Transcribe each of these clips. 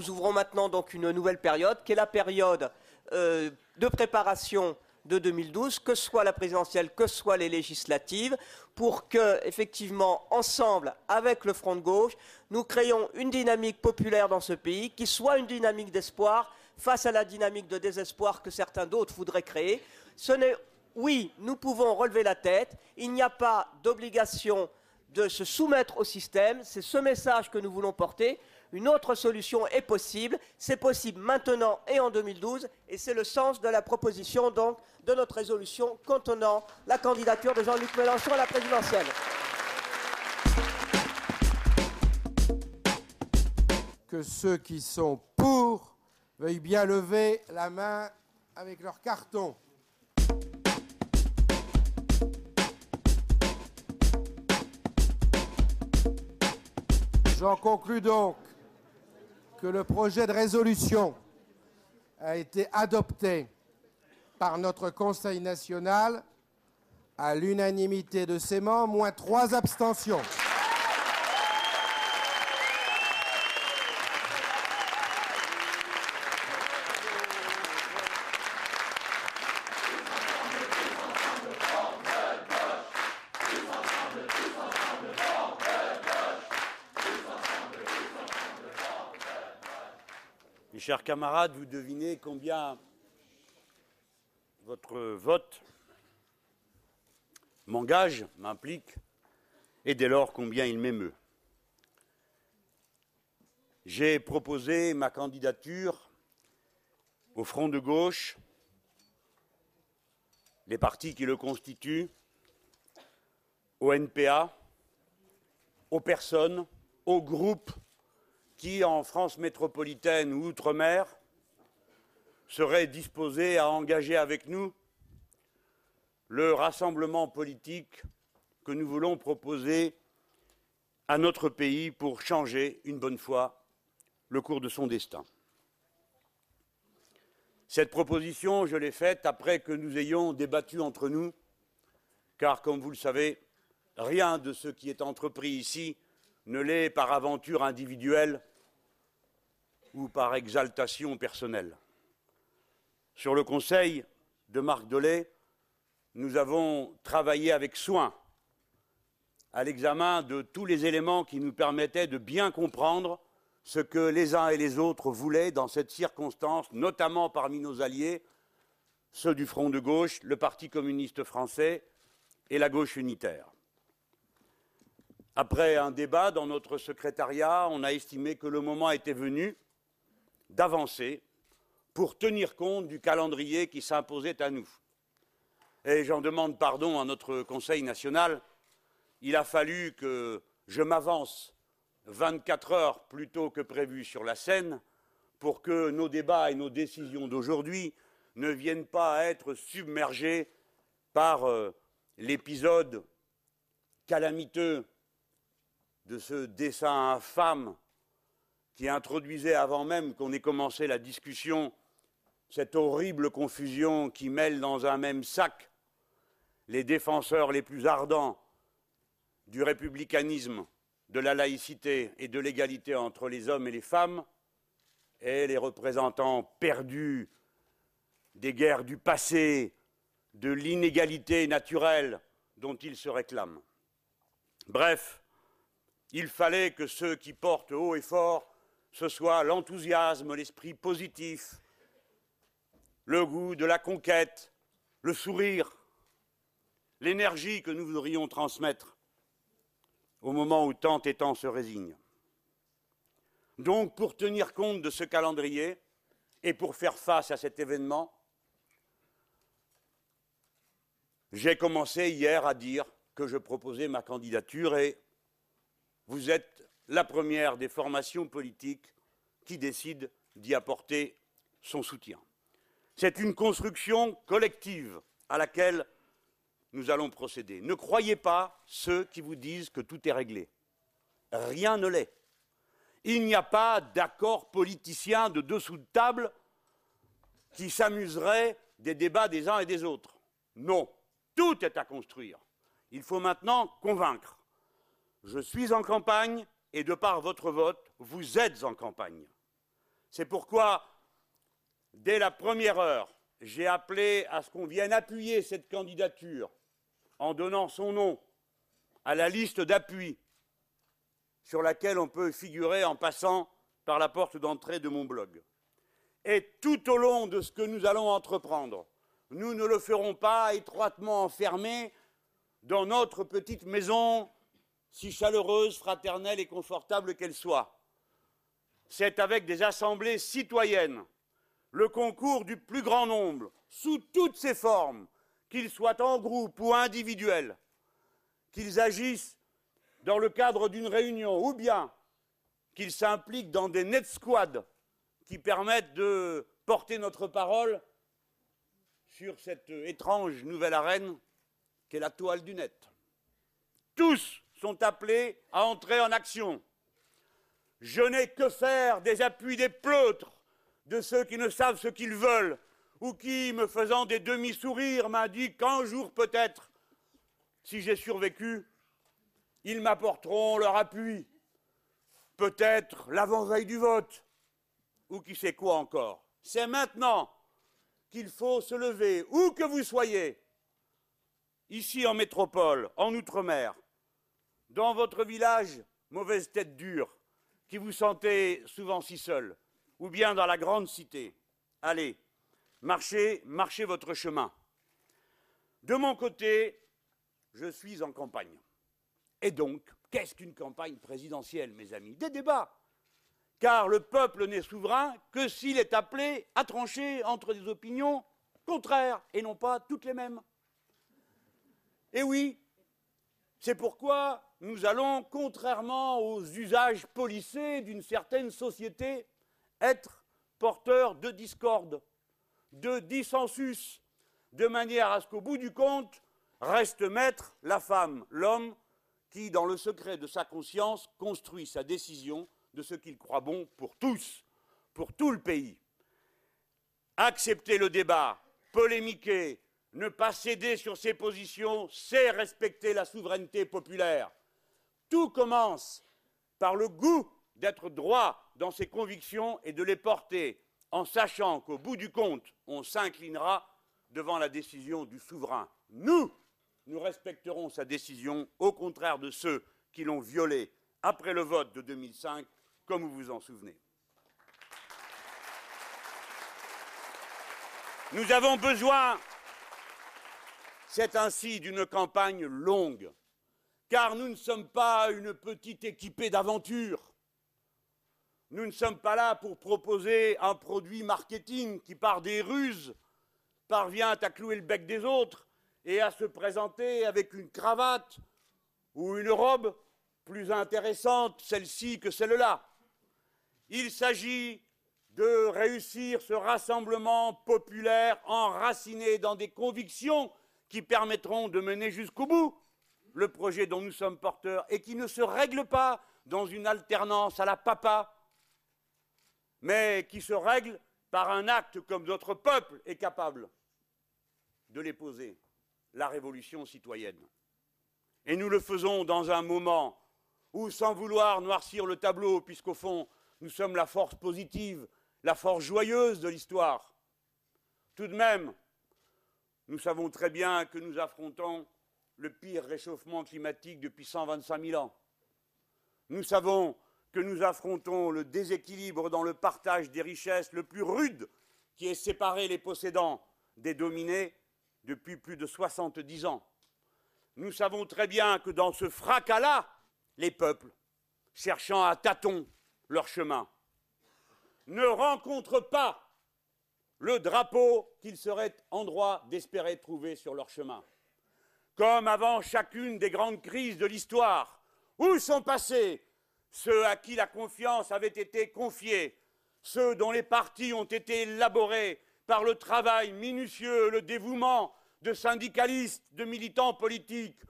nous ouvrons maintenant donc une nouvelle période, qui est la période euh, de préparation de 2012, que ce soit la présidentielle, que ce soit les législatives, pour que, effectivement, ensemble, avec le Front de gauche, nous créions une dynamique populaire dans ce pays qui soit une dynamique d'espoir face à la dynamique de désespoir que certains d'autres voudraient créer. Ce n'est, oui, nous pouvons relever la tête. Il n'y a pas d'obligation de se soumettre au système. C'est ce message que nous voulons porter. Une autre solution est possible. C'est possible maintenant et en 2012. Et c'est le sens de la proposition donc de notre résolution contenant la candidature de Jean-Luc Mélenchon à la présidentielle. Que ceux qui sont pour veuillent bien lever la main avec leur carton. J'en conclus donc que le projet de résolution a été adopté par notre Conseil national à l'unanimité de ses membres, moins trois abstentions. Chers camarades, vous devinez combien votre vote m'engage, m'implique, et dès lors combien il m'émeut. J'ai proposé ma candidature au Front de gauche, les partis qui le constituent, au NPA, aux personnes, aux groupes qui, en France métropolitaine ou outre-mer, serait disposé à engager avec nous le rassemblement politique que nous voulons proposer à notre pays pour changer une bonne fois le cours de son destin. Cette proposition, je l'ai faite après que nous ayons débattu entre nous, car, comme vous le savez, rien de ce qui est entrepris ici ne l'est par aventure individuelle ou par exaltation personnelle. Sur le conseil de Marc Dolay, nous avons travaillé avec soin à l'examen de tous les éléments qui nous permettaient de bien comprendre ce que les uns et les autres voulaient dans cette circonstance, notamment parmi nos alliés, ceux du Front de gauche, le Parti communiste français et la gauche unitaire. Après un débat dans notre secrétariat, on a estimé que le moment était venu d'avancer pour tenir compte du calendrier qui s'imposait à nous. Et j'en demande pardon à notre Conseil national. Il a fallu que je m'avance 24 heures plus tôt que prévu sur la scène pour que nos débats et nos décisions d'aujourd'hui ne viennent pas être submergés par euh, l'épisode calamiteux de ce dessin infâme qui introduisait avant même qu'on ait commencé la discussion cette horrible confusion qui mêle dans un même sac les défenseurs les plus ardents du républicanisme, de la laïcité et de l'égalité entre les hommes et les femmes, et les représentants perdus des guerres du passé, de l'inégalité naturelle dont ils se réclament. Bref, il fallait que ceux qui portent haut et fort ce soit l'enthousiasme, l'esprit positif, le goût de la conquête, le sourire, l'énergie que nous voudrions transmettre au moment où tant et tant se résignent. Donc, pour tenir compte de ce calendrier et pour faire face à cet événement, j'ai commencé hier à dire que je proposais ma candidature et vous êtes la première des formations politiques qui décide d'y apporter son soutien. C'est une construction collective à laquelle nous allons procéder. Ne croyez pas ceux qui vous disent que tout est réglé. Rien ne l'est. Il n'y a pas d'accord politicien de dessous de table qui s'amuserait des débats des uns et des autres. Non, tout est à construire. Il faut maintenant convaincre. Je suis en campagne, et de par votre vote, vous êtes en campagne. C'est pourquoi, dès la première heure, j'ai appelé à ce qu'on vienne appuyer cette candidature en donnant son nom à la liste d'appui sur laquelle on peut figurer en passant par la porte d'entrée de mon blog. Et tout au long de ce que nous allons entreprendre, nous ne le ferons pas étroitement enfermés dans notre petite maison, si chaleureuse, fraternelle et confortable qu'elle soit. C'est avec des assemblées citoyennes, le concours du plus grand nombre, sous toutes ses formes, qu'ils soient en groupe ou individuels, qu'ils agissent dans le cadre d'une réunion ou bien qu'ils s'impliquent dans des net squads qui permettent de porter notre parole sur cette étrange nouvelle arène qu'est la toile du net. Tous sont appelés à entrer en action. Je n'ai que faire des appuis des pleutres, de ceux qui ne savent ce qu'ils veulent, ou qui, me faisant des demi-sourires, m'indiquent qu'un jour peut-être, si j'ai survécu, ils m'apporteront leur appui. Peut-être l'avant-veille du vote, ou qui sait quoi encore. C'est maintenant qu'il faut se lever, où que vous soyez, ici en métropole, en Outre-mer, dans votre village, mauvaise tête dure, qui vous sentez souvent si seul, ou bien dans la grande cité. Allez, marchez, marchez votre chemin. De mon côté, je suis en campagne. Et donc, qu'est-ce qu'une campagne présidentielle, mes amis? Des débats car le peuple n'est souverain que s'il est appelé à trancher entre des opinions contraires et non pas toutes les mêmes. Et oui, c'est pourquoi nous allons, contrairement aux usages policés d'une certaine société, être porteurs de discorde, de dissensus, de manière à ce qu'au bout du compte reste maître la femme, l'homme, qui, dans le secret de sa conscience, construit sa décision de ce qu'il croit bon pour tous, pour tout le pays. Accepter le débat, polémiquer, ne pas céder sur ses positions, c'est respecter la souveraineté populaire. Tout commence par le goût d'être droit dans ses convictions et de les porter en sachant qu'au bout du compte, on s'inclinera devant la décision du souverain. Nous, nous respecterons sa décision, au contraire de ceux qui l'ont violée après le vote de 2005 comme vous vous en souvenez. Nous avons besoin, c'est ainsi, d'une campagne longue, car nous ne sommes pas une petite équipée d'aventure. Nous ne sommes pas là pour proposer un produit marketing qui, par des ruses, parvient à clouer le bec des autres et à se présenter avec une cravate ou une robe plus intéressante, celle-ci que celle-là. Il s'agit de réussir ce rassemblement populaire enraciné dans des convictions qui permettront de mener jusqu'au bout le projet dont nous sommes porteurs et qui ne se règle pas dans une alternance à la papa, mais qui se règle par un acte comme notre peuple est capable de les poser, la révolution citoyenne. Et nous le faisons dans un moment où, sans vouloir noircir le tableau, puisqu'au fond, nous sommes la force positive, la force joyeuse de l'histoire. Tout de même, nous savons très bien que nous affrontons le pire réchauffement climatique depuis 125 000 ans. Nous savons que nous affrontons le déséquilibre dans le partage des richesses le plus rude qui ait séparé les possédants des dominés depuis plus de 70 ans. Nous savons très bien que dans ce fracas-là, les peuples, cherchant à tâtons leur chemin, ne rencontrent pas le drapeau qu'ils seraient en droit d'espérer trouver sur leur chemin. Comme avant chacune des grandes crises de l'histoire, où sont passés ceux à qui la confiance avait été confiée, ceux dont les partis ont été élaborés par le travail minutieux, le dévouement de syndicalistes, de militants politiques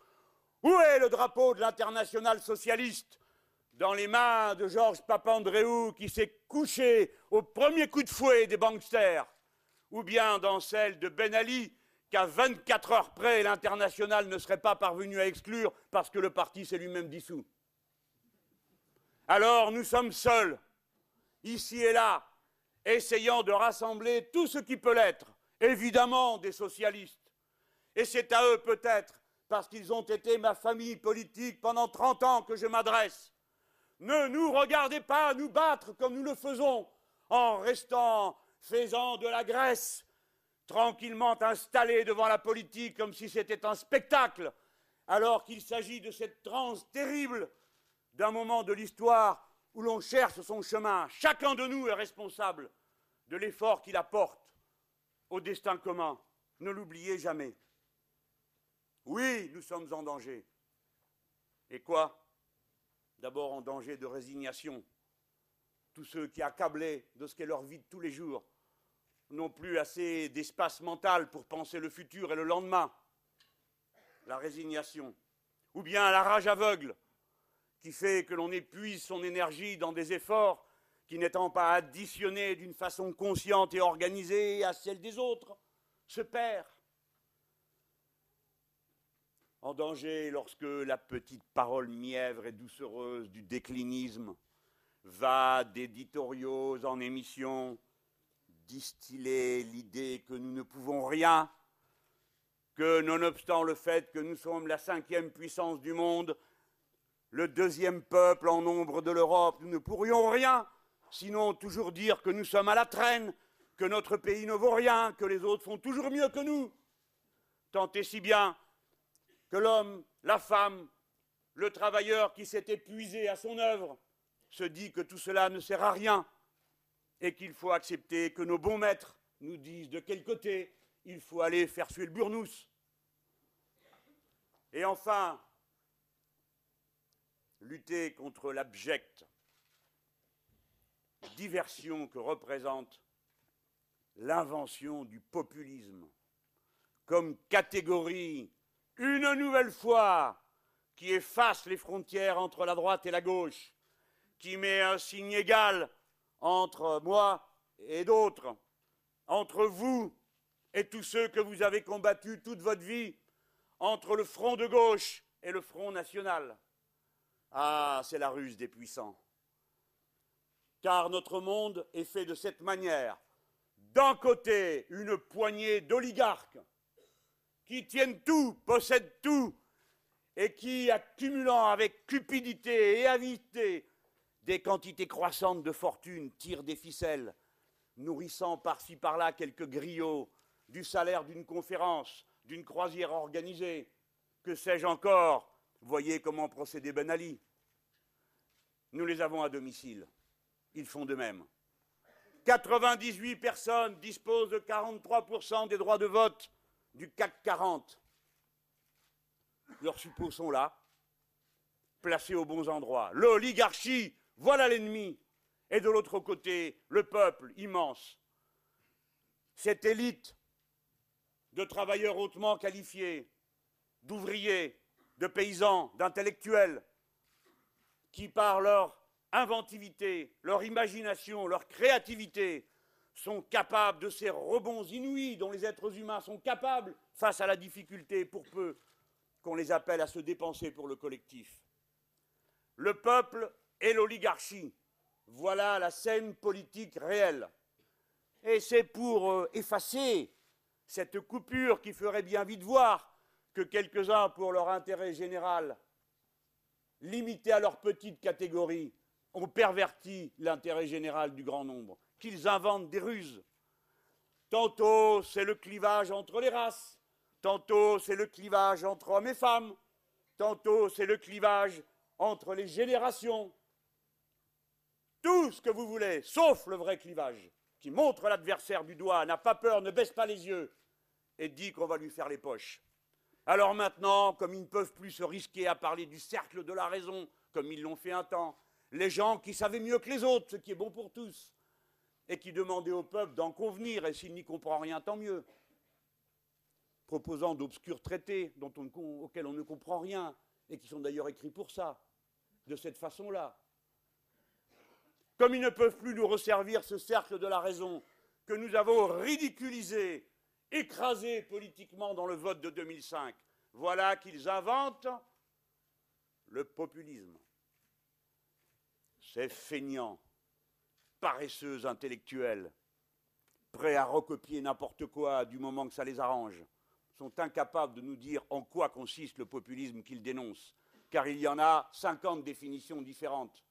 Où est le drapeau de l'international socialiste dans les mains de Georges Papandréou qui s'est couché au premier coup de fouet des banksters, ou bien dans celle de Ben Ali qu'à 24 heures près l'international ne serait pas parvenu à exclure parce que le parti s'est lui-même dissous. Alors nous sommes seuls, ici et là, essayant de rassembler tout ce qui peut l'être, évidemment des socialistes. Et c'est à eux peut-être, parce qu'ils ont été ma famille politique pendant 30 ans, que je m'adresse. Ne nous regardez pas nous battre comme nous le faisons en restant faisant de la Grèce, tranquillement installés devant la politique comme si c'était un spectacle, alors qu'il s'agit de cette transe terrible d'un moment de l'histoire où l'on cherche son chemin. Chacun de nous est responsable de l'effort qu'il apporte au destin commun. Ne l'oubliez jamais. Oui, nous sommes en danger. Et quoi? D'abord en danger de résignation. Tous ceux qui, accablés de ce qu'est leur vie de tous les jours, n'ont plus assez d'espace mental pour penser le futur et le lendemain. La résignation. Ou bien la rage aveugle, qui fait que l'on épuise son énergie dans des efforts qui, n'étant pas additionnés d'une façon consciente et organisée à celle des autres, se perd. En danger lorsque la petite parole mièvre et doucereuse du déclinisme va d'éditoriaux en émissions distiller l'idée que nous ne pouvons rien, que nonobstant le fait que nous sommes la cinquième puissance du monde, le deuxième peuple en nombre de l'Europe, nous ne pourrions rien, sinon toujours dire que nous sommes à la traîne, que notre pays ne vaut rien, que les autres font toujours mieux que nous. Tant et si bien que l'homme, la femme, le travailleur qui s'est épuisé à son œuvre se dit que tout cela ne sert à rien et qu'il faut accepter que nos bons maîtres nous disent de quel côté il faut aller faire suer le burnous. Et enfin, lutter contre l'abjecte diversion que représente l'invention du populisme comme catégorie, une nouvelle fois, qui efface les frontières entre la droite et la gauche, qui met un signe égal entre moi et d'autres, entre vous et tous ceux que vous avez combattus toute votre vie, entre le front de gauche et le front national. Ah, c'est la ruse des puissants. Car notre monde est fait de cette manière. D'un côté, une poignée d'oligarques qui tiennent tout, possèdent tout, et qui, accumulant avec cupidité et avidité des quantités croissantes de fortune, tirent des ficelles, nourrissant par-ci par-là quelques griots du salaire d'une conférence, d'une croisière organisée, que sais-je encore, Voyez comment procéder Ben Ali. Nous les avons à domicile. Ils font de même. 98 personnes disposent de 43% des droits de vote du CAC 40. Leurs suppôts sont là, placés aux bons endroits. L'oligarchie, voilà l'ennemi. Et de l'autre côté, le peuple immense. Cette élite de travailleurs hautement qualifiés, d'ouvriers, de paysans, d'intellectuels, qui par leur inventivité, leur imagination, leur créativité, sont capables de ces rebonds inouïs dont les êtres humains sont capables face à la difficulté, pour peu qu'on les appelle à se dépenser pour le collectif. Le peuple et l'oligarchie, voilà la scène politique réelle. Et c'est pour euh, effacer cette coupure qui ferait bien vite voir que quelques-uns, pour leur intérêt général, limités à leur petite catégorie, ont perverti l'intérêt général du grand nombre, qu'ils inventent des ruses. Tantôt c'est le clivage entre les races, tantôt c'est le clivage entre hommes et femmes, tantôt c'est le clivage entre les générations. Tout ce que vous voulez, sauf le vrai clivage, qui montre l'adversaire du doigt, n'a pas peur, ne baisse pas les yeux, et dit qu'on va lui faire les poches. Alors maintenant, comme ils ne peuvent plus se risquer à parler du cercle de la raison, comme ils l'ont fait un temps, les gens qui savaient mieux que les autres ce qui est bon pour tous, et qui demandaient au peuple d'en convenir, et s'il n'y comprend rien, tant mieux, proposant d'obscurs traités auxquels on ne comprend rien, et qui sont d'ailleurs écrits pour ça, de cette façon-là. Comme ils ne peuvent plus nous resservir ce cercle de la raison que nous avons ridiculisé écrasés politiquement dans le vote de 2005. Voilà qu'ils inventent le populisme. C'est feignant, paresseux intellectuels, prêts à recopier n'importe quoi du moment que ça les arrange, sont incapables de nous dire en quoi consiste le populisme qu'ils dénoncent, car il y en a 50 définitions différentes.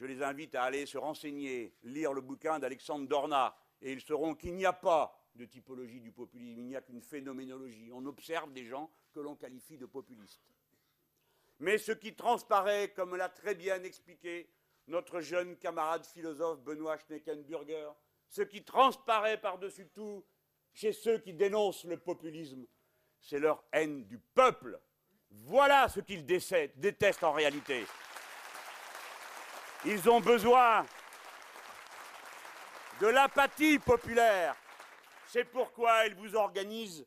Je les invite à aller se renseigner, lire le bouquin d'Alexandre Dorna, et ils sauront qu'il n'y a pas de typologie du populisme, il n'y a qu'une phénoménologie. On observe des gens que l'on qualifie de populistes. Mais ce qui transparaît, comme l'a très bien expliqué notre jeune camarade philosophe Benoît Schneckenburger, ce qui transparaît par-dessus tout chez ceux qui dénoncent le populisme, c'est leur haine du peuple. Voilà ce qu'ils détestent en réalité. Ils ont besoin de l'apathie populaire. C'est pourquoi ils vous organisent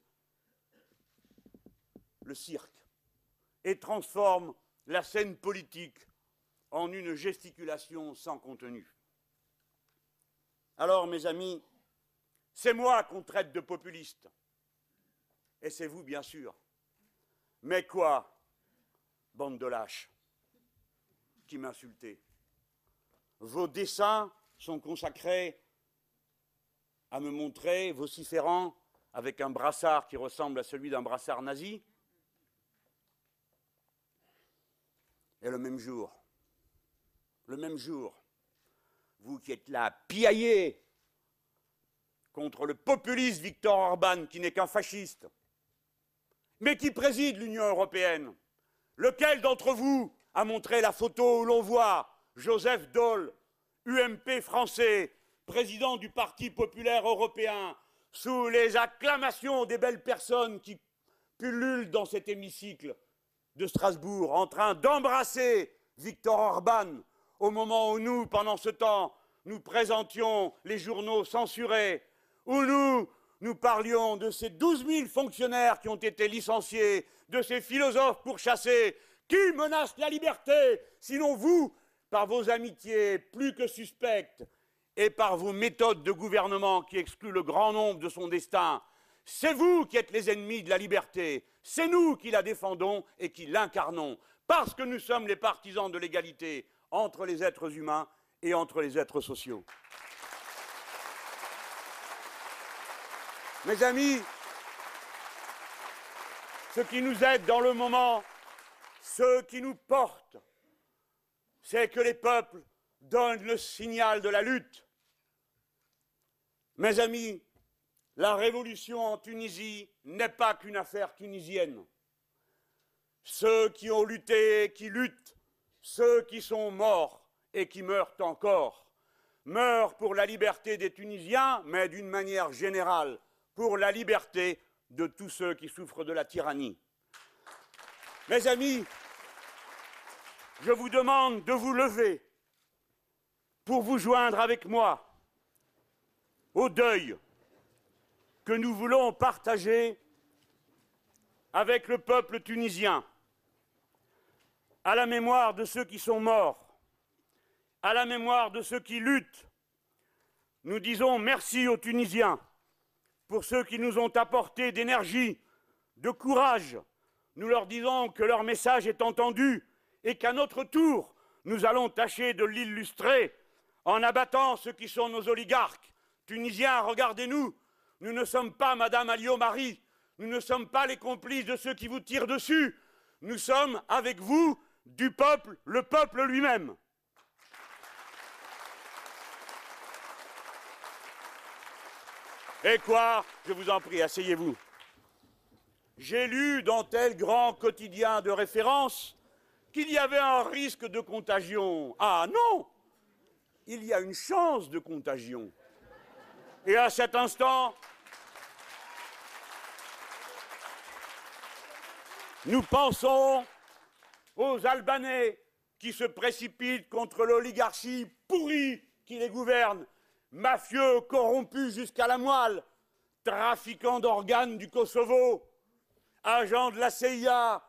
le cirque et transforment la scène politique en une gesticulation sans contenu. Alors, mes amis, c'est moi qu'on traite de populiste. Et c'est vous, bien sûr. Mais quoi Bande de lâches qui m'insultez? Vos dessins sont consacrés à me montrer vociférant avec un brassard qui ressemble à celui d'un brassard nazi. Et le même jour, le même jour, vous qui êtes là, piaillez contre le populiste Viktor Orban, qui n'est qu'un fasciste, mais qui préside l'Union européenne. Lequel d'entre vous a montré la photo où l'on voit Joseph Daul, UMP français, président du Parti populaire européen, sous les acclamations des belles personnes qui pullulent dans cet hémicycle de Strasbourg, en train d'embrasser Viktor Orban, au moment où nous, pendant ce temps, nous présentions les journaux censurés, où nous, nous parlions de ces douze mille fonctionnaires qui ont été licenciés, de ces philosophes pourchassés, qui menacent la liberté, sinon vous, par vos amitiés plus que suspectes et par vos méthodes de gouvernement qui excluent le grand nombre de son destin. C'est vous qui êtes les ennemis de la liberté, c'est nous qui la défendons et qui l'incarnons, parce que nous sommes les partisans de l'égalité entre les êtres humains et entre les êtres sociaux. Mes amis, ce qui nous aide dans le moment, ce qui nous porte, c'est que les peuples donnent le signal de la lutte. Mes amis, la révolution en Tunisie n'est pas qu'une affaire tunisienne. Ceux qui ont lutté, qui luttent, ceux qui sont morts et qui meurent encore, meurent pour la liberté des Tunisiens, mais d'une manière générale, pour la liberté de tous ceux qui souffrent de la tyrannie. Mes amis, je vous demande de vous lever pour vous joindre avec moi au deuil que nous voulons partager avec le peuple tunisien, à la mémoire de ceux qui sont morts, à la mémoire de ceux qui luttent. Nous disons merci aux Tunisiens pour ceux qui nous ont apporté d'énergie, de courage. Nous leur disons que leur message est entendu et qu'à notre tour, nous allons tâcher de l'illustrer en abattant ceux qui sont nos oligarques. Tunisiens, regardez-nous, nous ne sommes pas Madame Alliot-Marie, nous ne sommes pas les complices de ceux qui vous tirent dessus, nous sommes avec vous du peuple, le peuple lui-même. Et quoi Je vous en prie, asseyez-vous. J'ai lu dans tel grand quotidien de référence qu'il y avait un risque de contagion. Ah non Il y a une chance de contagion. Et à cet instant, nous pensons aux Albanais qui se précipitent contre l'oligarchie pourrie qui les gouverne mafieux corrompus jusqu'à la moelle, trafiquants d'organes du Kosovo, agents de la CIA,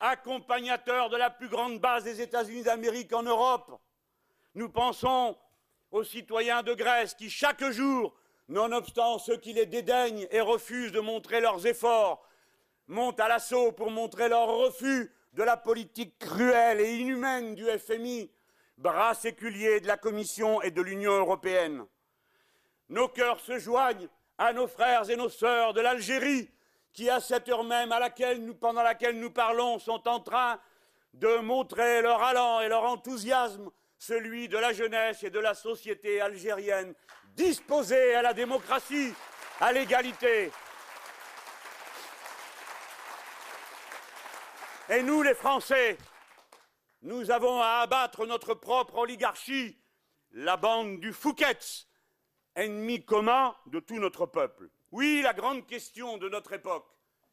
accompagnateurs de la plus grande base des États-Unis d'Amérique en Europe. Nous pensons aux citoyens de Grèce qui, chaque jour, nonobstant ceux qui les dédaignent et refusent de montrer leurs efforts, montent à l'assaut pour montrer leur refus de la politique cruelle et inhumaine du FMI. bras séculiers de la Commission et de l'Union européenne. Nos cœurs se joignent à nos frères et nos sœurs de l'Algérie, qui, à cette heure même pendant laquelle nous parlons, sont en train de montrer leur allant et leur enthousiasme, celui de la jeunesse et de la société algérienne, disposée à la démocratie, à l'égalité. Et nous, les Français, nous avons à abattre notre propre oligarchie, la bande du Fouquet's, ennemi commun de tout notre peuple. Oui, la grande question de notre époque,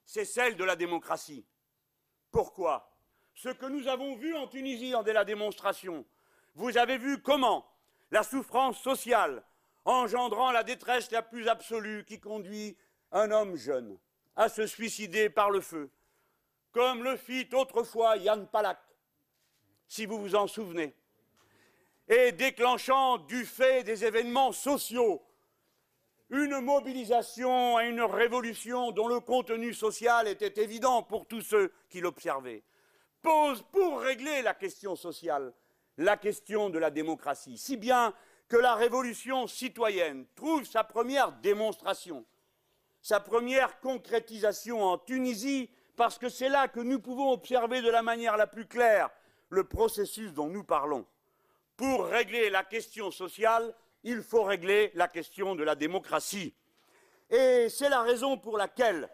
c'est celle de la démocratie. Pourquoi? Ce que nous avons vu en Tunisie en la démonstration, vous avez vu comment la souffrance sociale, engendrant la détresse la plus absolue qui conduit un homme jeune à se suicider par le feu, comme le fit autrefois Yann Palak, si vous vous en souvenez, et déclenchant du fait des événements sociaux une mobilisation et une révolution dont le contenu social était évident pour tous ceux qui l'observaient, pose pour régler la question sociale la question de la démocratie, si bien que la révolution citoyenne trouve sa première démonstration, sa première concrétisation en Tunisie, parce que c'est là que nous pouvons observer de la manière la plus claire le processus dont nous parlons. Pour régler la question sociale, il faut régler la question de la démocratie. Et c'est la raison pour laquelle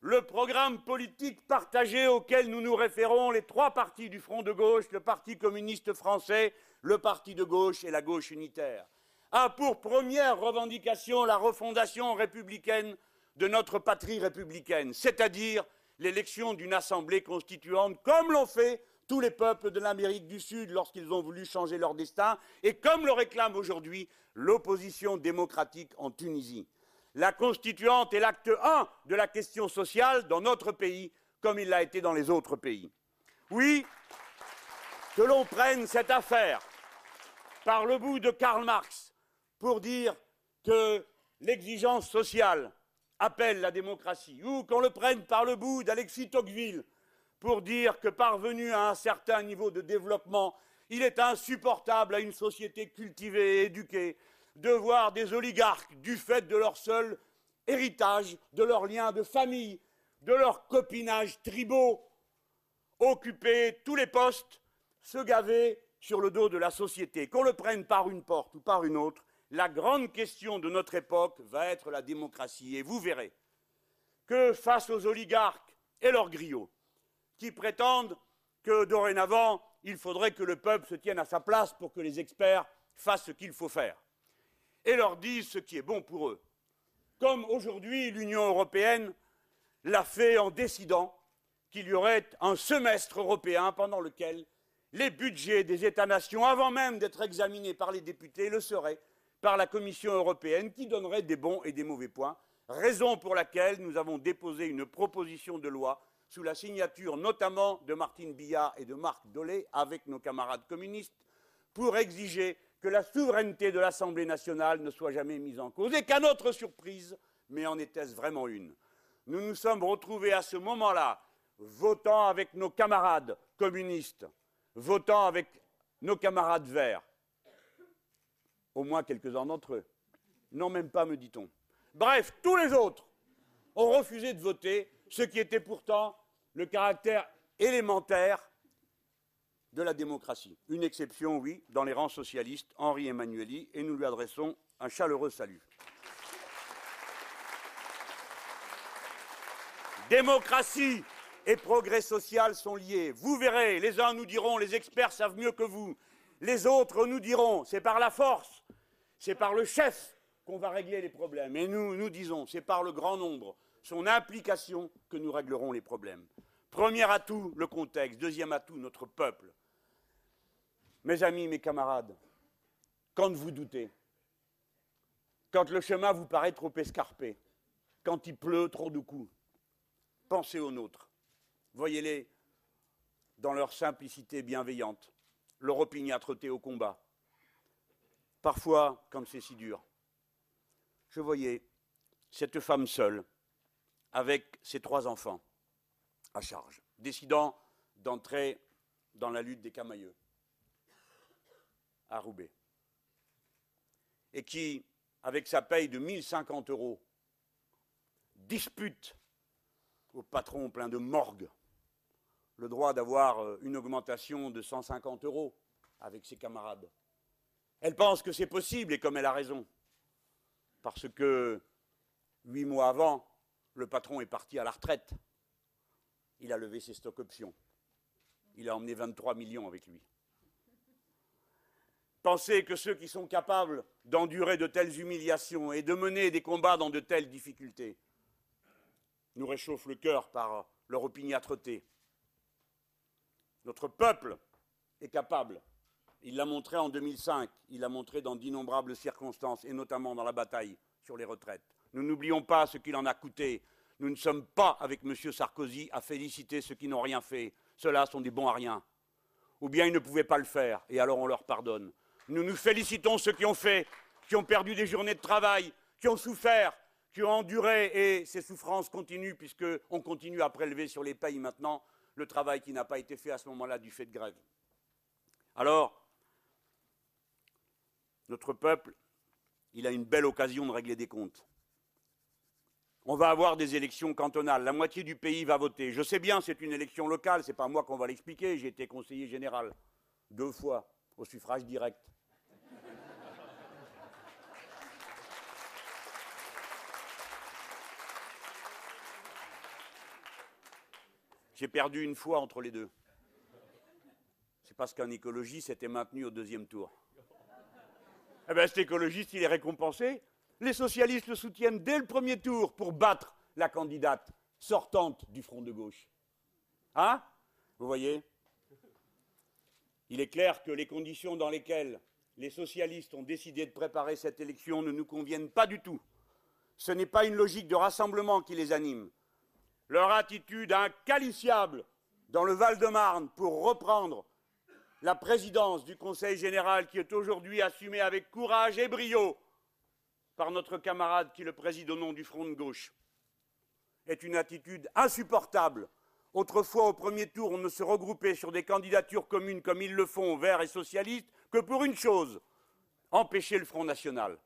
le programme politique partagé auquel nous nous référons, les trois partis du Front de gauche, le Parti communiste français, le Parti de gauche et la gauche unitaire, a pour première revendication la refondation républicaine de notre patrie républicaine, c'est-à-dire l'élection d'une assemblée constituante, comme l'ont fait tous les peuples de l'Amérique du Sud lorsqu'ils ont voulu changer leur destin, et comme le réclame aujourd'hui l'opposition démocratique en Tunisie. La constituante est l'acte I de la question sociale dans notre pays, comme il l'a été dans les autres pays. Oui, que l'on prenne cette affaire par le bout de Karl Marx pour dire que l'exigence sociale appelle la démocratie, ou qu'on le prenne par le bout d'Alexis Tocqueville pour dire que parvenu à un certain niveau de développement, il est insupportable à une société cultivée et éduquée de voir des oligarques, du fait de leur seul héritage, de leurs liens de famille, de leur copinage tribaux, occuper tous les postes, se gaver sur le dos de la société. Qu'on le prenne par une porte ou par une autre, la grande question de notre époque va être la démocratie. Et vous verrez que face aux oligarques et leurs griots, qui prétendent que dorénavant, il faudrait que le peuple se tienne à sa place pour que les experts fassent ce qu'il faut faire et leur disent ce qui est bon pour eux. Comme aujourd'hui l'Union européenne l'a fait en décidant qu'il y aurait un semestre européen pendant lequel les budgets des États-nations, avant même d'être examinés par les députés, le seraient par la Commission européenne qui donnerait des bons et des mauvais points, raison pour laquelle nous avons déposé une proposition de loi sous la signature notamment de Martine Billard et de Marc Dolé avec nos camarades communistes pour exiger que la souveraineté de l'Assemblée nationale ne soit jamais mise en cause et qu'à notre surprise, mais en était-ce vraiment une, nous nous sommes retrouvés à ce moment-là votant avec nos camarades communistes, votant avec nos camarades verts, au moins quelques-uns d'entre eux. Non, même pas, me dit-on. Bref, tous les autres ont refusé de voter, ce qui était pourtant le caractère élémentaire de la démocratie. Une exception, oui, dans les rangs socialistes, Henri Emmanueli, et nous lui adressons un chaleureux salut. Démocratie et progrès social sont liés. Vous verrez, les uns nous diront, les experts savent mieux que vous. Les autres nous diront, c'est par la force, c'est par le chef qu'on va régler les problèmes. Et nous, nous disons, c'est par le grand nombre, son implication que nous réglerons les problèmes. Premier atout, le contexte. Deuxième atout, notre peuple. Mes amis, mes camarades, quand vous doutez, quand le chemin vous paraît trop escarpé, quand il pleut trop de coups, pensez aux nôtres. Voyez-les dans leur simplicité bienveillante, leur opiniâtreté au combat. Parfois, quand c'est si dur, je voyais cette femme seule, avec ses trois enfants à charge, décidant d'entrer dans la lutte des camailleux. à Roubaix, et qui, avec sa paye de 1050 euros, dispute au patron plein de morgue le droit d'avoir euh, une augmentation de 150 euros avec ses camarades. Elle pense que c'est possible et comme elle a raison. Parce que huit mois avant, le patron est parti à la retraite. Il a levé ses stocks options. Il a emmené 23 millions avec lui. Pensez que ceux qui sont capables d'endurer de telles humiliations et de mener des combats dans de telles difficultés nous réchauffent le cœur par leur opiniâtreté. Notre peuple est capable. Il l'a montré en 2005, il l'a montré dans d'innombrables circonstances, et notamment dans la bataille sur les retraites. Nous n'oublions pas ce qu'il en a coûté. Nous ne sommes pas, avec M. Sarkozy, à féliciter ceux qui n'ont rien fait. Ceux-là sont des bons à rien. Ou bien ils ne pouvaient pas le faire, et alors on leur pardonne. Nous nous félicitons ceux qui ont fait, qui ont perdu des journées de travail, qui ont souffert, qui ont enduré, et ces souffrances continuent, puisqu'on continue à prélever sur les pays maintenant le travail qui n'a pas été fait à ce moment-là du fait de grève. Alors, notre peuple, il a une belle occasion de régler des comptes. On va avoir des élections cantonales, la moitié du pays va voter. Je sais bien, c'est une élection locale, ce n'est pas moi qu'on va l'expliquer, j'ai été conseiller général deux fois au suffrage direct. J'ai perdu une fois entre les deux. C'est parce qu'un écologiste s'était maintenu au deuxième tour. Eh bien, cet écologiste, il est récompensé. Les socialistes le soutiennent dès le premier tour pour battre la candidate sortante du front de gauche. Hein? Vous voyez? Il est clair que les conditions dans lesquelles les socialistes ont décidé de préparer cette élection ne nous conviennent pas du tout. Ce n'est pas une logique de rassemblement qui les anime leur attitude inqualifiable dans le Val-de-Marne pour reprendre la présidence du Conseil général qui est aujourd'hui assumée avec courage et brio par notre camarade qui le préside au nom du Front de gauche, est une attitude insupportable. Autrefois, au premier tour, on ne se regroupait sur des candidatures communes comme ils le font, verts et socialistes, que pour une chose, empêcher le Front national.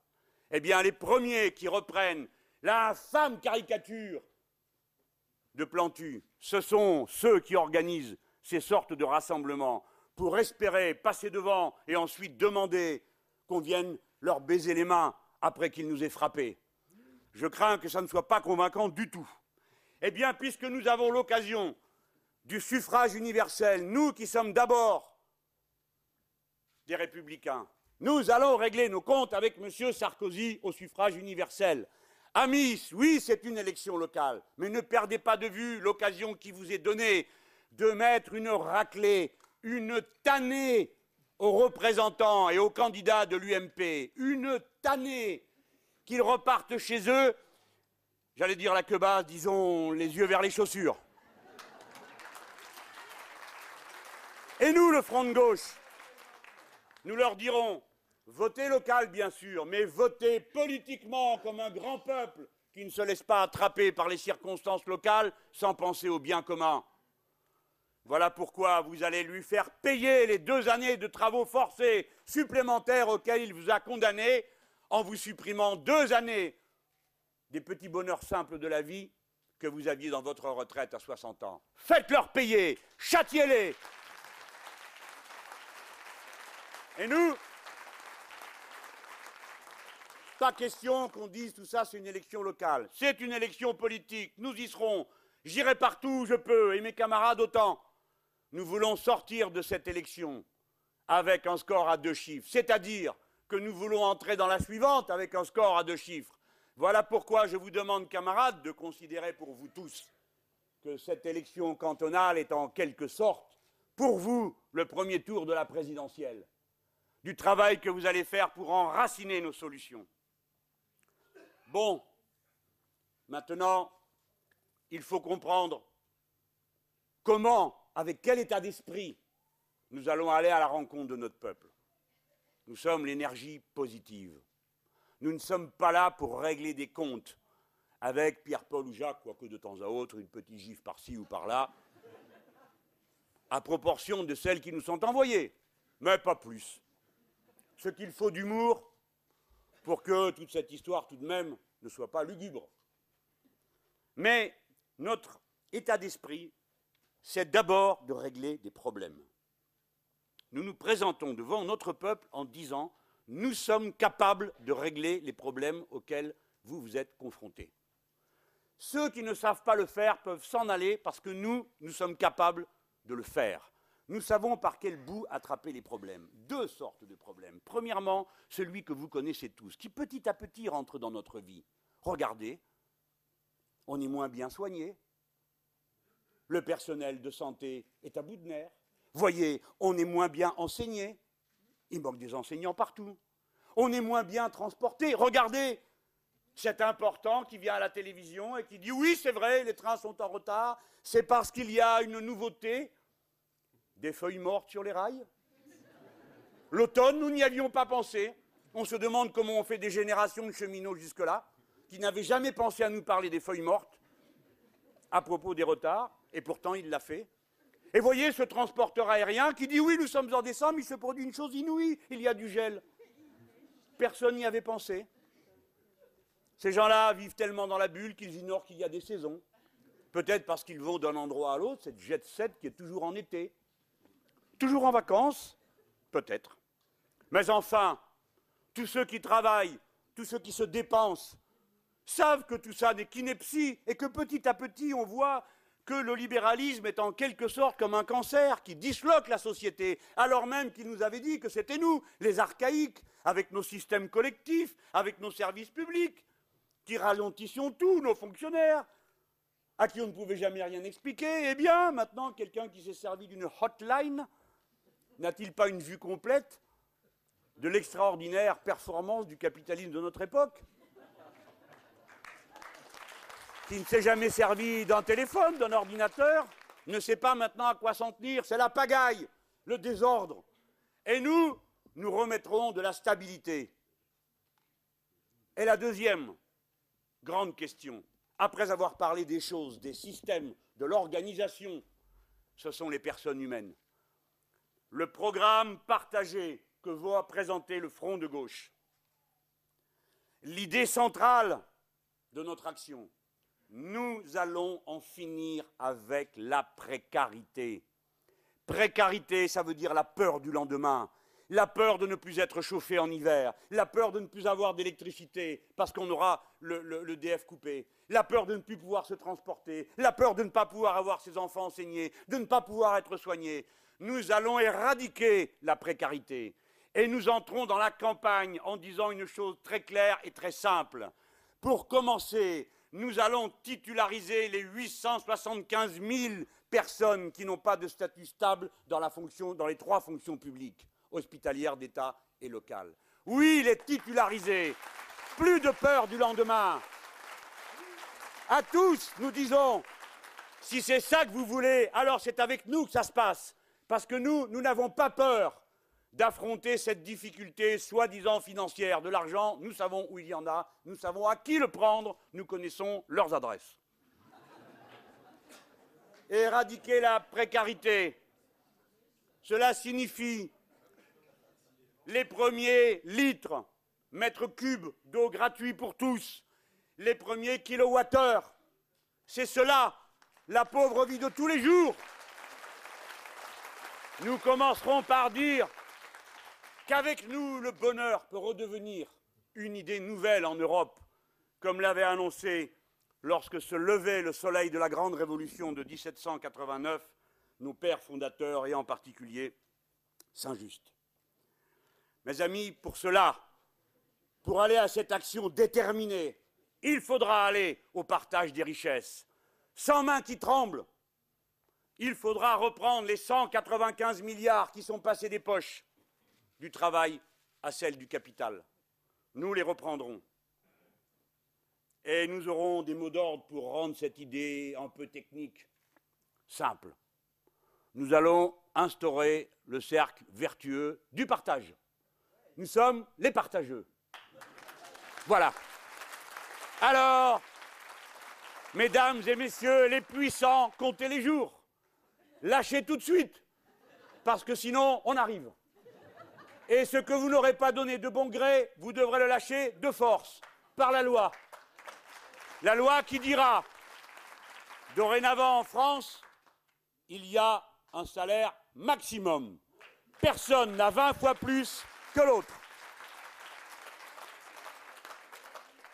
Eh bien, les premiers qui reprennent l'infâme caricature de Plantu, ce sont ceux qui organisent ces sortes de rassemblements pour espérer passer devant et ensuite demander qu'on vienne leur baiser les mains après qu'ils nous aient frappés. Je crains que ça ne soit pas convaincant du tout. Eh bien, puisque nous avons l'occasion du suffrage universel, nous qui sommes d'abord des républicains, nous allons régler nos comptes avec M. Sarkozy au suffrage universel. Amis, oui, c'est une élection locale, mais ne perdez pas de vue l'occasion qui vous est donnée de mettre une raclée, une tannée aux représentants et aux candidats de l'UMP, une tannée qu'ils repartent chez eux, j'allais dire la queue basse, disons les yeux vers les chaussures. Et nous, le Front de gauche, nous leur dirons Votez local, bien sûr, mais votez politiquement comme un grand peuple qui ne se laisse pas attraper par les circonstances locales sans penser au bien commun. Voilà pourquoi vous allez lui faire payer les deux années de travaux forcés supplémentaires auxquels il vous a condamné en vous supprimant deux années des petits bonheurs simples de la vie que vous aviez dans votre retraite à 60 ans. Faites-leur payer, châtiez-les. Et nous, pas question qu'on dise tout ça, c'est une élection locale. C'est une élection politique. Nous y serons. J'irai partout où je peux, et mes camarades autant. Nous voulons sortir de cette élection avec un score à deux chiffres. C'est-à-dire que nous voulons entrer dans la suivante avec un score à deux chiffres. Voilà pourquoi je vous demande, camarades, de considérer pour vous tous que cette élection cantonale est en quelque sorte, pour vous, le premier tour de la présidentielle, du travail que vous allez faire pour enraciner nos solutions. Bon, maintenant, il faut comprendre comment, avec quel état d'esprit, nous allons aller à la rencontre de notre peuple. Nous sommes l'énergie positive. Nous ne sommes pas là pour régler des comptes avec Pierre-Paul ou Jacques, quoique de temps à autre, une petite gifle par-ci ou par-là, à proportion de celles qui nous sont envoyées, mais pas plus. ce qu'il faut d'humour pour que toute cette histoire, tout de même, ne soit pas lugubre. Mais notre état d'esprit, c'est d'abord de régler des problèmes. Nous nous présentons devant notre peuple en disant nous sommes capables de régler les problèmes auxquels vous vous êtes confrontés. Ceux qui ne savent pas le faire peuvent s'en aller parce que nous, nous sommes capables de le faire. Nous savons par quel bout attraper les problèmes. Deux sortes de problèmes. Premièrement, celui que vous connaissez tous, qui petit à petit rentre dans notre vie. Regardez, on est moins bien soigné. Le personnel de santé est à bout de nerfs. Voyez, on est moins bien enseigné. Il manque des enseignants partout. On est moins bien transporté. Regardez, cet important qui vient à la télévision et qui dit oui, c'est vrai, les trains sont en retard, c'est parce qu'il y a une nouveauté, des feuilles mortes sur les rails. L'automne, nous n'y avions pas pensé. On se demande comment on fait des générations de cheminots jusque-là, qui n'avaient jamais pensé à nous parler des feuilles mortes à propos des retards, et pourtant il l'a fait. Et voyez ce transporteur aérien qui dit oui, nous sommes en décembre, il se produit une chose inouïe, il y a du gel. Personne n'y avait pensé. Ces gens-là vivent tellement dans la bulle qu'ils ignorent qu'il y a des saisons. Peut-être parce qu'ils vont d'un endroit à l'autre, cette jet set qui est toujours en été. Toujours en vacances Peut-être. Mais enfin, tous ceux qui travaillent, tous ceux qui se dépensent, savent que tout ça n'est qu'ineptie et que petit à petit on voit que le libéralisme est en quelque sorte comme un cancer qui disloque la société, alors même qu'il nous avait dit que c'était nous, les archaïques, avec nos systèmes collectifs, avec nos services publics, qui ralentissions tous nos fonctionnaires, à qui on ne pouvait jamais rien expliquer. Eh bien, maintenant, quelqu'un qui s'est servi d'une hotline n'a-t-il pas une vue complète de l'extraordinaire performance du capitalisme de notre époque? Qui ne s'est jamais servi d'un téléphone, d'un ordinateur, ne sait pas maintenant à quoi s'en tenir. C'est la pagaille, le désordre. Et nous, nous remettrons de la stabilité. Et la deuxième grande question, après avoir parlé des choses, des systèmes, de l'organisation, ce sont les personnes humaines. Le programme partagé que va présenter le Front de gauche, l'idée centrale de notre action, nous allons en finir avec la précarité. Précarité, ça veut dire la peur du lendemain, la peur de ne plus être chauffé en hiver, la peur de ne plus avoir d'électricité parce qu'on aura le, DF coupé, la peur de ne plus pouvoir se transporter, la peur de ne pas pouvoir avoir ses enfants enseignés, de ne pas pouvoir être soignés. Nous allons éradiquer la précarité. Et nous entrons dans la campagne en disant une chose très claire et très simple. Pour commencer, nous allons titulariser les 875 000 personnes qui n'ont pas de statut stable dans, les trois fonctions publiques, hospitalière, d'État et locale. Oui, les titulariser. Plus de peur du lendemain. À tous, nous disons, si c'est ça que vous voulez, alors c'est avec nous que ça se passe. Parce que nous, nous n'avons pas peur d'affronter cette difficulté soi-disant financière de l'argent. Nous savons où il y en a, nous savons à qui le prendre, nous connaissons leurs adresses. éradiquer la précarité, cela signifie les premiers litres, mètres cubes d'eau gratuits pour tous, les premiers kilowattheures. C'est cela, la pauvre vie de tous les jours. Nous commencerons par dire qu'avec nous, le bonheur peut redevenir une idée nouvelle en Europe, comme l'avait annoncé lorsque se levait le soleil de la grande révolution de 1789, nos pères fondateurs et en particulier Saint-Just. Mes amis, pour cela, pour aller à cette action déterminée, il faudra aller au partage des richesses, sans main qui tremble. Il faudra reprendre les 195 milliards qui sont passés des poches du travail à celle du capital. Nous les reprendrons. Et nous aurons des mots d'ordre pour rendre cette idée un peu technique simple. Nous allons instaurer le cercle vertueux du partage. Nous sommes les partageux. Voilà. Alors, mesdames et messieurs les puissants, comptez les jours. Lâchez tout de suite, parce que sinon, on arrive. Et ce que vous n'aurez pas donné de bon gré, vous devrez le lâcher de force, par la loi. La loi qui dira, dorénavant en France, il y a un salaire maximum. Personne n'a 20 fois plus que l'autre.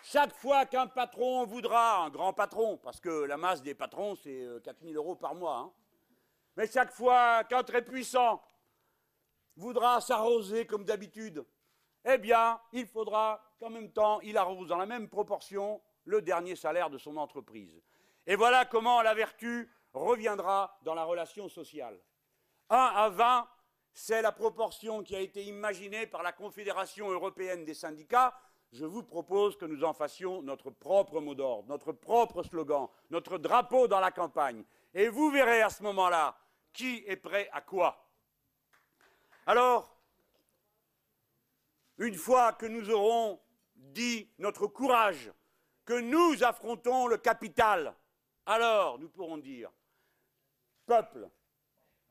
Chaque fois qu'un patron voudra, un grand patron, parce que la masse des patrons, c'est 4000 euh, euros par mois, hein, mais chaque fois qu'un très puissant voudra s'arroser comme d'habitude, eh bien, il faudra qu'en même temps, il arrose dans la même proportion le dernier salaire de son entreprise. Et voilà comment la vertu reviendra dans la relation sociale. 1 à 20, c'est la proportion qui a été imaginée par la Confédération européenne des syndicats je vous propose que nous en fassions notre propre mot d'ordre, notre propre slogan, notre drapeau dans la campagne. Et vous verrez à ce moment-là qui est prêt à quoi. Alors, une fois que nous aurons dit notre courage, que nous affrontons le capital, alors nous pourrons dire, peuple,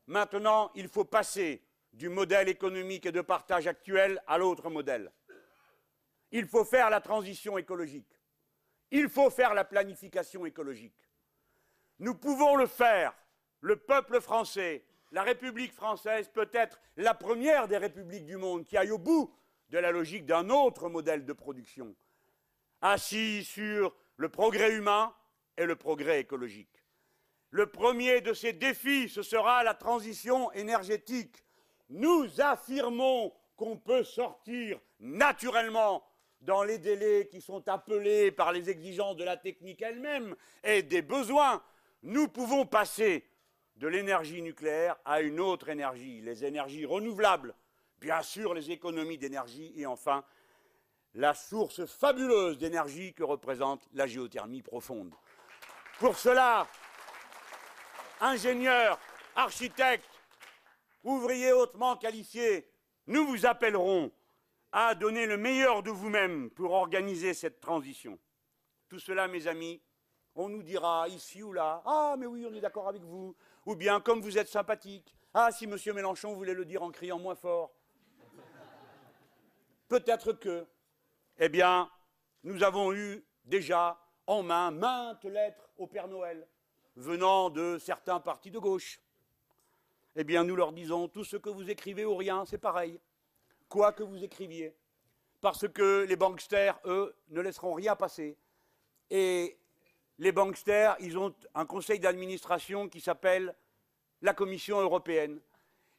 maintenant il faut passer du modèle économique et de partage actuel à l'autre modèle. Il faut faire la transition écologique. Il faut faire la planification écologique. Nous pouvons le faire. Le peuple français, la République française peut être la première des républiques du monde qui aille au bout de la logique d'un autre modèle de production, assis sur le progrès humain et le progrès écologique. Le premier de ces défis, ce sera la transition énergétique. Nous affirmons qu'on peut sortir naturellement dans les délais qui sont appelés par les exigences de la technique elle-même et des besoins, nous pouvons passer de l'énergie nucléaire à une autre énergie, les énergies renouvelables, bien sûr les économies d'énergie et enfin la source fabuleuse d'énergie que représente la géothermie profonde. Pour cela, ingénieurs, architectes, ouvriers hautement qualifiés, nous vous appellerons à donner le meilleur de vous-même pour organiser cette transition. Tout cela, mes amis, on nous dira ici ou là, ah mais oui, on est d'accord avec vous, ou bien comme vous êtes sympathique, ah si M. Mélenchon voulait le dire en criant moins fort. Peut-être que, eh bien, nous avons eu déjà en main maintes lettres au Père Noël venant de certains partis de gauche. Eh bien, nous leur disons, tout ce que vous écrivez ou rien, c'est pareil quoi que vous écriviez. Parce que les banksters, eux, ne laisseront rien passer. Et les banksters, ils ont un conseil d'administration qui s'appelle la Commission européenne.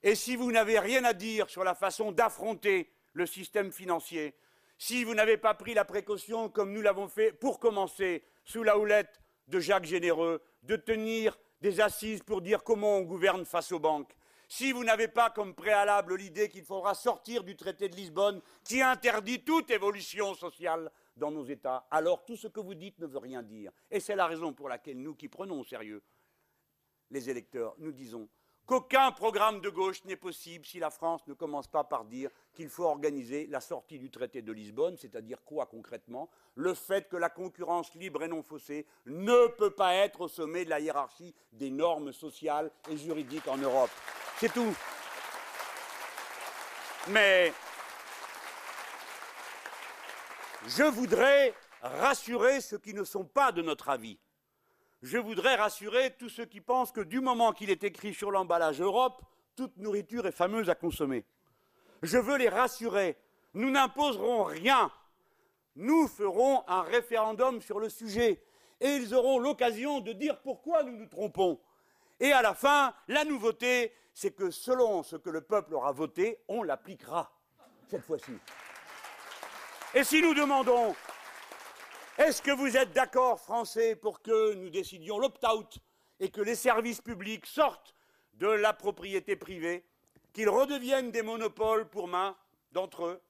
Et si vous n'avez rien à dire sur la façon d'affronter le système financier, si vous n'avez pas pris la précaution, comme nous l'avons fait, pour commencer, sous la houlette de Jacques Généreux, de tenir des assises pour dire comment on gouverne face aux banques, si vous n'avez pas comme préalable l'idée qu'il faudra sortir du traité de Lisbonne qui interdit toute évolution sociale dans nos États, alors tout ce que vous dites ne veut rien dire. Et c'est la raison pour laquelle nous qui prenons au sérieux les électeurs, nous disons qu'aucun programme de gauche n'est possible si la France ne commence pas par dire qu'il faut organiser la sortie du traité de Lisbonne, c'est-à-dire quoi concrètement? Le fait que la concurrence libre et non faussée ne peut pas être au sommet de la hiérarchie des normes sociales et juridiques en Europe. C'est tout. Mais je voudrais rassurer ceux qui ne sont pas de notre avis je voudrais rassurer tous ceux qui pensent que du moment qu'il est écrit sur l'emballage Europe, toute nourriture est fameuse à consommer. Je veux les rassurer. Nous n'imposerons rien. Nous ferons un référendum sur le sujet et ils auront l'occasion de dire pourquoi nous nous trompons. Et à la fin, la nouveauté, c'est que selon ce que le peuple aura voté, on l'appliquera cette fois-ci. Et si nous demandons est-ce que vous êtes d'accord, Français, pour que nous décidions l'opt-out et que les services publics sortent de la propriété privée, qu'ils redeviennent des monopoles pour main d'entre eux?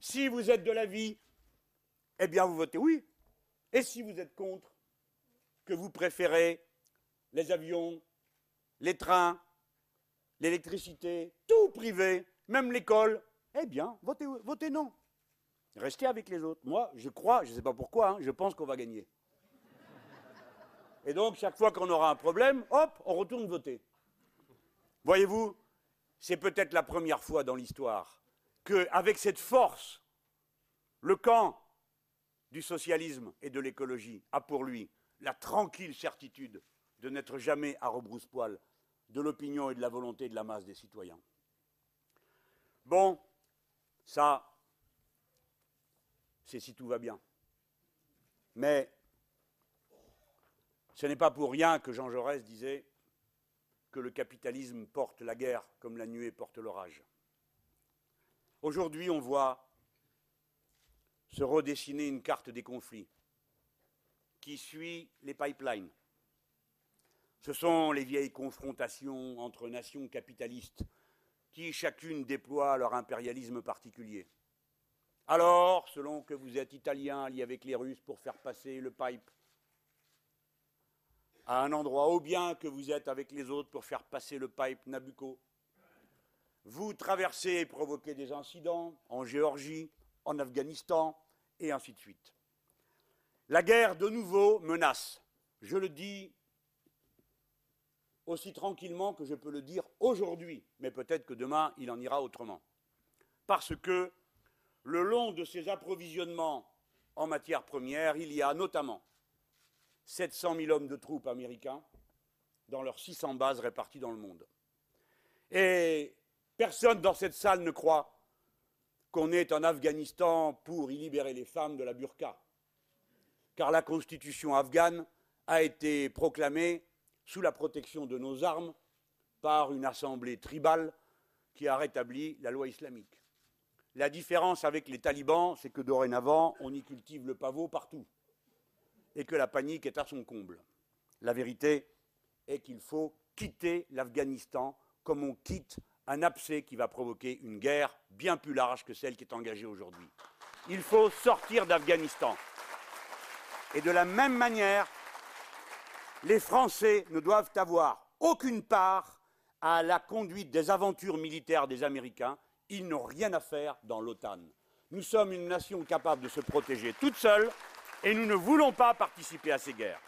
Si vous êtes de l'avis, eh bien vous votez oui. Et si vous êtes contre, que vous préférez les avions, les trains, l'électricité, tout privé, même l'école, eh bien, votez, votez non. Restez avec les autres. Moi, je crois, je ne sais pas pourquoi, hein, je pense qu'on va gagner. Et donc, chaque fois qu'on aura un problème, hop, on retourne voter. Voyez-vous, c'est peut-être la première fois dans l'histoire qu'avec cette force, le camp du socialisme et de l'écologie a pour lui la tranquille certitude de n'être jamais à rebrousse-poil de l'opinion et de la volonté de la masse des citoyens. Bon, ça, c'est si tout va bien. Mais ce n'est pas pour rien que Jean Jaurès disait que le capitalisme porte la guerre comme la nuée porte l'orage. Aujourd'hui, on voit se redessiner une carte des conflits qui suit les pipelines. Ce sont les vieilles confrontations entre nations capitalistes qui chacune déploie leur impérialisme particulier. Alors, selon que vous êtes italien allié avec les Russes pour faire passer le pipe à un endroit, ou bien que vous êtes avec les autres pour faire passer le pipe Nabucco, vous traversez et provoquez des incidents en Géorgie, en Afghanistan, et ainsi de suite. La guerre, de nouveau, menace. Je le dis aussi tranquillement que je peux le dire aujourd'hui, mais peut-être que demain, il en ira autrement. Parce que le long de ces approvisionnements en matières premières, il y a notamment 700 000 hommes de troupes américains dans leurs 600 bases réparties dans le monde. Et personne dans cette salle ne croit qu'on est en Afghanistan pour y libérer les femmes de la burqa, car la constitution afghane a été proclamée sous la protection de nos armes par une assemblée tribale qui a rétabli la loi islamique. La différence avec les talibans, c'est que dorénavant, on y cultive le pavot partout et que la panique est à son comble. La vérité est qu'il faut quitter l'Afghanistan comme on quitte un abcès qui va provoquer une guerre bien plus large que celle qui est engagée aujourd'hui. Il faut sortir d'Afghanistan. Et de la même manière, les Français ne doivent avoir aucune part à la conduite des aventures militaires des Américains. Ils n'ont rien à faire dans l'OTAN. Nous sommes une nation capable de se protéger toute seule et nous ne voulons pas participer à ces guerres.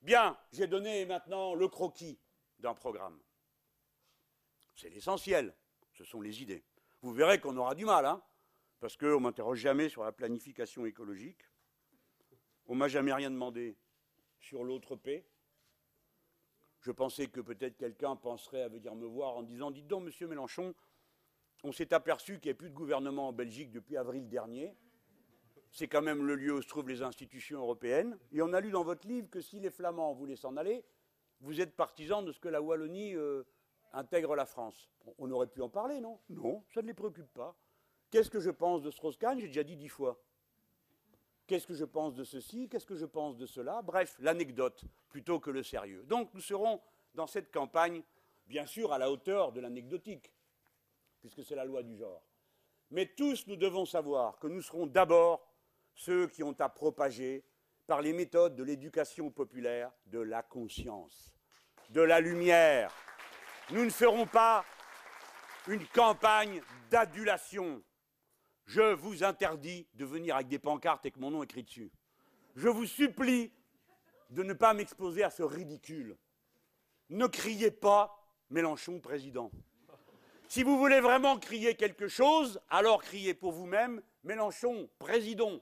Bien, j'ai donné maintenant le croquis d'un programme. C'est l'essentiel, ce sont les idées. Vous verrez qu'on aura du mal, hein, parce qu'on ne m'interroge jamais sur la planification écologique. On ne m'a jamais rien demandé sur l'autre paix. Je pensais que peut-être quelqu'un penserait à venir me voir en disant Dites donc, monsieur Mélenchon, on s'est aperçu qu'il n'y a plus de gouvernement en Belgique depuis avril dernier. C'est quand même le lieu où se trouvent les institutions européennes. Et on a lu dans votre livre que si les Flamands voulaient s'en aller, vous êtes partisan de ce que la Wallonie euh, intègre la France. On aurait pu en parler, non? Non, ça ne les préoccupe pas. Qu'est-ce que je pense de Strauss-Kahn? J'ai déjà dit dix fois. Qu'est-ce que je pense de ceci? Qu'est-ce que je pense de cela? Bref, l'anecdote plutôt que le sérieux. Donc nous serons dans cette campagne, bien sûr, à la hauteur de l'anecdotique, puisque c'est la loi du genre. Mais tous, nous devons savoir que nous serons d'abord ceux qui ont à propager, par les méthodes de l'éducation populaire, de la conscience, de la lumière. Nous ne ferons pas une campagne d'adulation je vous interdis de venir avec des pancartes avec mon nom écrit dessus. Je vous supplie de ne pas m'exposer à ce ridicule. Ne criez pas Mélenchon président. Si vous voulez vraiment crier quelque chose, alors criez pour vous-même Mélenchon président.